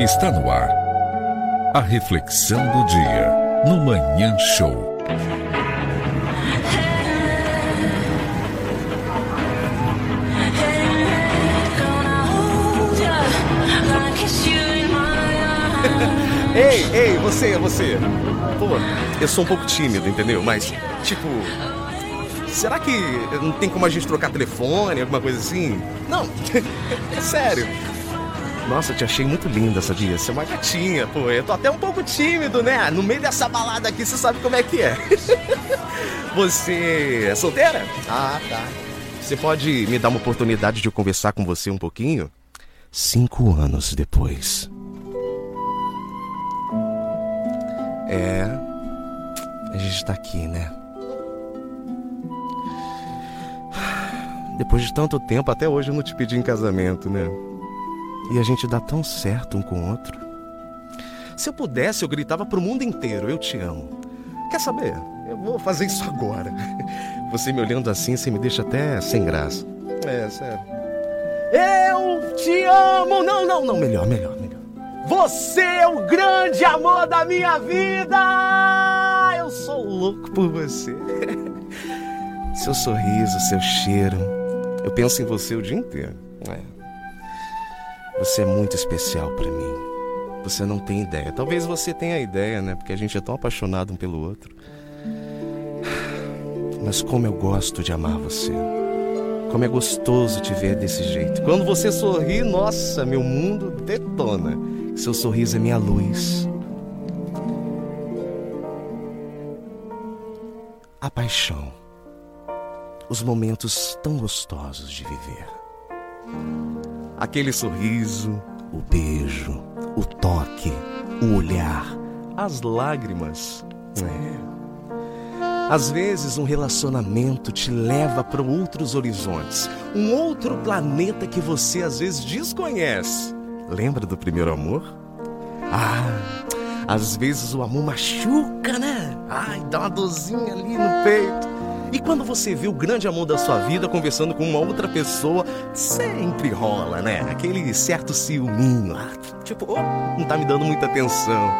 Está no ar. A reflexão do dia no Manhã Show. Ei, ei, você, você. Pô, eu sou um pouco tímido, entendeu? Mas, tipo. Será que não tem como a gente trocar telefone, alguma coisa assim? Não, é sério. Nossa, te achei muito linda, sabia? Você é uma gatinha, pô. Eu tô até um pouco tímido, né? No meio dessa balada aqui, você sabe como é que é. Você é solteira? Ah, tá. Você pode me dar uma oportunidade de conversar com você um pouquinho? Cinco anos depois. É. A gente tá aqui, né? Depois de tanto tempo, até hoje eu não te pedi em casamento, né? E a gente dá tão certo um com o outro. Se eu pudesse, eu gritava pro mundo inteiro: Eu te amo. Quer saber? Eu vou fazer isso agora. Você me olhando assim, você me deixa até sem graça. É, sério. Eu te amo! Não, não, não, melhor, melhor, melhor. Você é o grande amor da minha vida! Eu sou louco por você. Seu sorriso, seu cheiro. Eu penso em você o dia inteiro. É. Você é muito especial para mim. Você não tem ideia. Talvez você tenha ideia, né? Porque a gente é tão apaixonado um pelo outro. Mas como eu gosto de amar você. Como é gostoso te ver desse jeito. Quando você sorri, nossa, meu mundo detona. Seu sorriso é minha luz. A paixão. Os momentos tão gostosos de viver. Aquele sorriso, o beijo, o toque, o olhar, as lágrimas. É. Às vezes, um relacionamento te leva para outros horizontes, um outro planeta que você às vezes desconhece. Lembra do primeiro amor? Ah, às vezes o amor machuca, né? Ai, dá uma dorzinha ali no peito. E quando você vê o grande amor da sua vida conversando com uma outra pessoa, sempre rola, né? Aquele certo ciúminho. Ah, tipo, oh, não tá me dando muita atenção.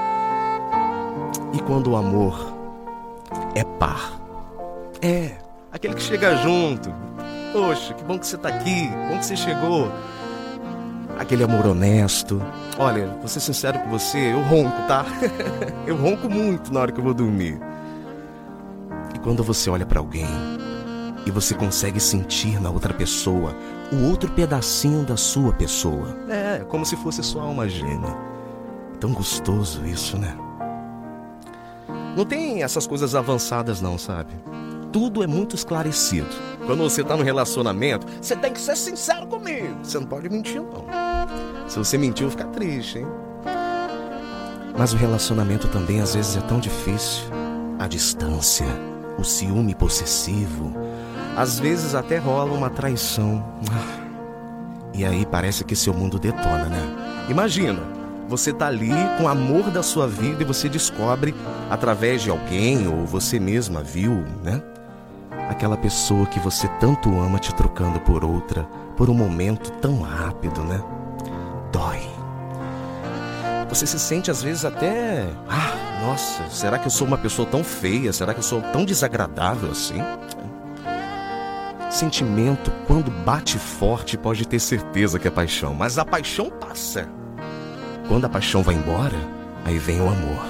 E quando o amor é par. É, aquele que chega junto. Poxa, que bom que você tá aqui, bom que você chegou. Aquele amor honesto. Olha, vou ser sincero com você, eu ronco, tá? eu ronco muito na hora que eu vou dormir. Quando você olha para alguém e você consegue sentir na outra pessoa o outro pedacinho da sua pessoa. É, como se fosse sua alma gêmea. Tão gostoso isso, né? Não tem essas coisas avançadas não, sabe? Tudo é muito esclarecido. Quando você tá no relacionamento, você tem que ser sincero comigo. Você não pode mentir, não. Se você vou ficar triste, hein? Mas o relacionamento também às vezes é tão difícil. A distância, o ciúme possessivo. Às vezes até rola uma traição. E aí parece que seu mundo detona, né? Imagina, você tá ali com o amor da sua vida e você descobre através de alguém ou você mesma viu, né? Aquela pessoa que você tanto ama te trocando por outra por um momento tão rápido, né? Dói. Você se sente às vezes até, ah, nossa, será que eu sou uma pessoa tão feia? Será que eu sou tão desagradável assim? Sentimento, quando bate forte, pode ter certeza que é paixão, mas a paixão passa. Quando a paixão vai embora, aí vem o amor.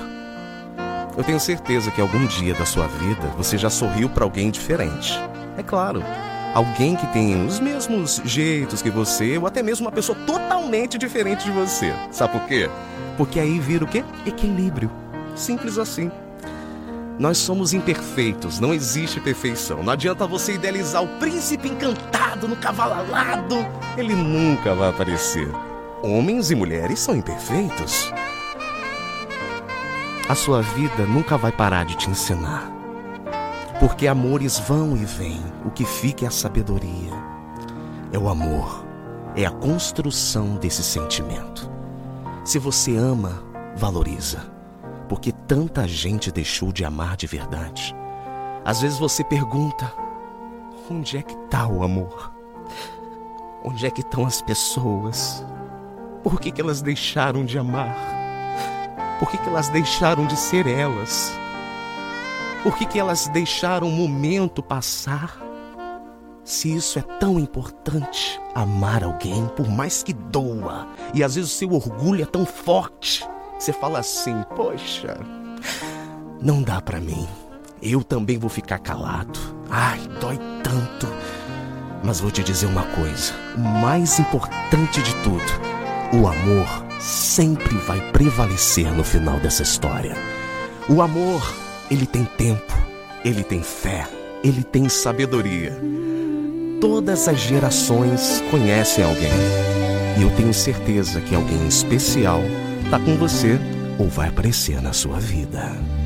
Eu tenho certeza que algum dia da sua vida você já sorriu para alguém diferente. É claro, alguém que tem os mesmos jeitos que você, ou até mesmo uma pessoa totalmente diferente de você. Sabe por quê? Porque aí vira o quê? Equilíbrio. Simples assim. Nós somos imperfeitos, não existe perfeição. Não adianta você idealizar o príncipe encantado no cavalo alado, ele nunca vai aparecer. Homens e mulheres são imperfeitos. A sua vida nunca vai parar de te ensinar. Porque amores vão e vêm, o que fica é a sabedoria. É o amor, é a construção desse sentimento. Se você ama, valoriza porque tanta gente deixou de amar de verdade. Às vezes você pergunta: onde é que está o amor? Onde é que estão as pessoas? Por que, que elas deixaram de amar? Por que, que elas deixaram de ser elas? Por que, que elas deixaram o momento passar? Se isso é tão importante, amar alguém, por mais que doa, e às vezes o seu orgulho é tão forte, você fala assim: Poxa, não dá para mim. Eu também vou ficar calado. Ai, dói tanto. Mas vou te dizer uma coisa: o mais importante de tudo, o amor sempre vai prevalecer no final dessa história. O amor, ele tem tempo, ele tem fé, ele tem sabedoria. Todas as gerações conhecem alguém. E eu tenho certeza que alguém especial está com você ou vai aparecer na sua vida.